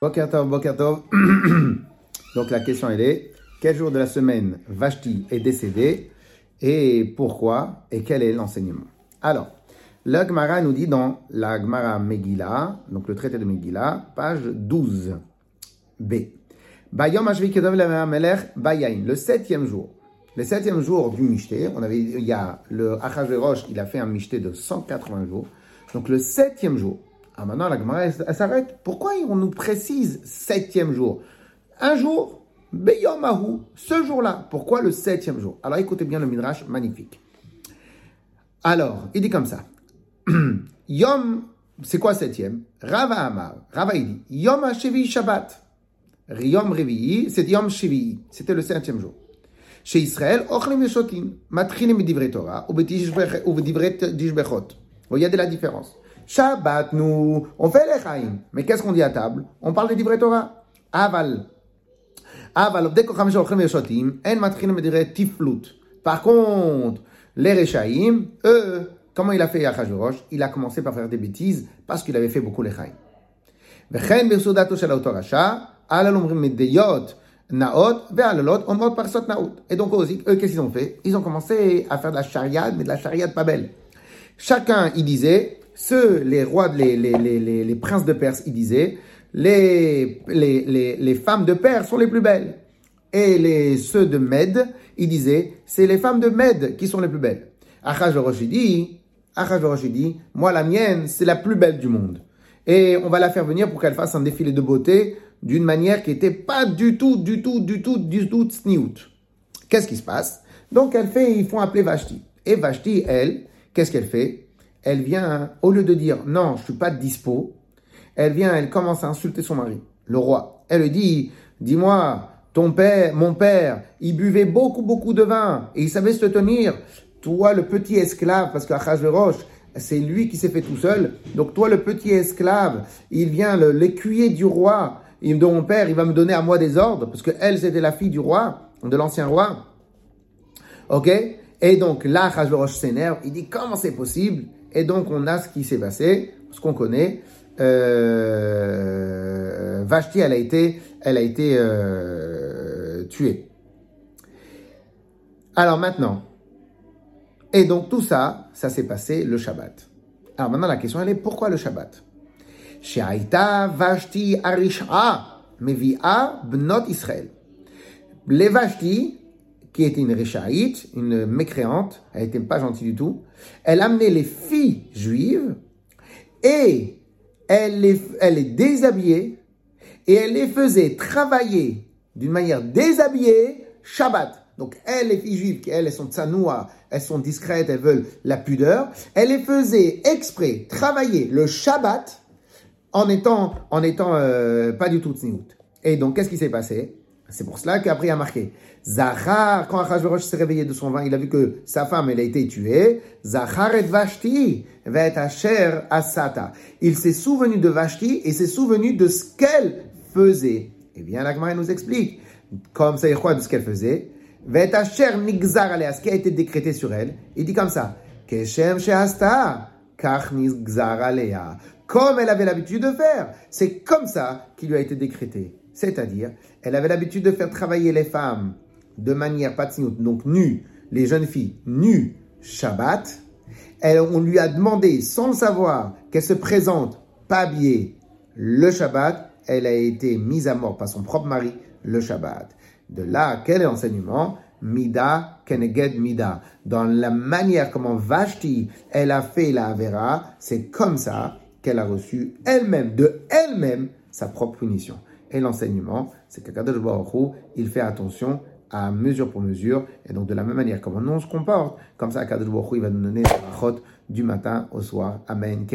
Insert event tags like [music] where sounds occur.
Bokertov, Bokertov. [clears throat] Donc la question elle est, quel jour de la semaine Vashti est décédé et pourquoi et quel est l'enseignement? Alors, la Gemara nous dit dans la Gemara Megillah, donc le traité de Megillah, page 12, B. Bayom Bayain, le septième jour. Le septième jour du Mishté, on avait, il y a le Achashverosh, il a fait un Mishté de 180 jours. Donc le septième jour. Ah maintenant la Gemara elle, s'arrête. Pourquoi on nous précise septième jour? Un jour, Beyomahu, ce jour-là. Pourquoi le septième jour? Alors écoutez bien le Midrash, magnifique. Alors, il dit comme ça. [clears throat] Yom, c'est quoi septième? Rava Amar. Rava il dit Yom Hashevi Shabbat. Yom Revi'i, c'est Yom Shevi. C'était le septième jour. Chez Israël, Ochlim Yeshotim. Matrinim Bidivre Torah, ou Bidivre Dishbechot. Vous voyez la différence. Shabbat, nous, on fait les chaim. Mais qu'est-ce qu'on dit à table On parle des livrets Torah. Aval. Aval, dès qu'on Ochlim Yeshotim, en Matrinim Bidivre Tiflut. Par contre, les Rechaim, eux, comment il a fait Yachashverosh Il a commencé par faire des bêtises parce qu'il avait fait beaucoup les chaim. וכן בסעודתו של אותו רשע, הלל אומרים מדיות Naot, Ve'alalot, Omot Parsot Naot. Et donc, eux, qu'est-ce qu'ils ont fait Ils ont commencé à faire de la chariade, mais de la chariade pas belle. Chacun, il disait, ceux, les rois, les, les, les, les, princes de Perse, ils disaient, les, les, les, femmes de Perse sont les plus belles. Et les, ceux de Med, ils disaient, c'est les femmes de Med qui sont les plus belles. Achashverosh, dit, dit, moi, la mienne, c'est la plus belle du monde. Et on va la faire venir pour qu'elle fasse un défilé de beauté d'une manière qui n'était pas du tout, du tout, du tout, du tout sniout. Qu'est-ce qui se passe? Donc elle fait, ils font appeler Vashti. Et Vashti, elle, qu'est-ce qu'elle fait? Elle vient, au lieu de dire non, je suis pas dispo, elle vient, elle commence à insulter son mari, le roi. Elle lui dit, dis-moi, ton père, mon père, il buvait beaucoup, beaucoup de vin et il savait se tenir. Toi, le petit esclave, parce qu'Achashverosh, c'est lui qui s'est fait tout seul. Donc toi, le petit esclave, il vient, l'écuyer du roi, de mon père, il va me donner à moi des ordres, parce que elle, c'était la fille du roi, de l'ancien roi. Ok? Et donc là, Hachverosh s'énerve, il dit comment c'est possible? Et donc on a ce qui s'est passé, ce qu'on connaît. Euh, Vashti, elle a été, elle a été euh, tuée. Alors maintenant, et donc tout ça, ça s'est passé le Shabbat. Alors maintenant la question elle est pourquoi le Shabbat? Mevi'a Bnot. Les Vashti, qui était une Rishaïte, une mécréante, elle n'était pas gentille du tout, elle amenait les filles juives et elle les, elle déshabillait et elle les faisait travailler d'une manière déshabillée Shabbat. Donc, elles, les filles juives, elles, sont tsanoua, elles sont discrètes, elles veulent la pudeur, elle les faisait exprès travailler le Shabbat en étant, en étant euh, pas du tout tsniout. Et donc, qu'est-ce qui s'est passé? C'est pour cela qu'après il a marqué Zachar, quand Achashverosh s'est réveillé de son vin, il a vu que sa femme, elle a été tuée. Zachar et Vashti, asher asata. Il s'est souvenu de Vashti et s'est souvenu de ce qu'elle faisait. Eh bien, l'Agmara nous explique, comme ça, quoi de ce qu'elle faisait. asher nigzar ce qui a été décrété sur elle. Il dit comme ça. Keshem sheasta, kach nigzar comme elle avait l'habitude de faire. C'est comme ça qu'il lui a été décrété. C'est-à-dire, elle avait l'habitude de faire travailler les femmes de manière patsinoute, donc nues, les jeunes filles nues, Shabbat. On lui a demandé, sans le savoir, qu'elle se présente pas habillée le Shabbat. Elle a été mise à mort par son propre mari le Shabbat. De là, quel est l'enseignement? Mida keneged mida. Dans la manière comment Vashti, elle a fait la Avera, c'est comme ça qu'elle a reçu elle-même, de elle-même, sa propre punition. Et l'enseignement, c'est qu'Akadosh Baruch il fait attention à mesure pour mesure, et donc de la même manière comment on se comporte, comme ça Akadosh Baruch il va nous donner la du matin au soir. Amen.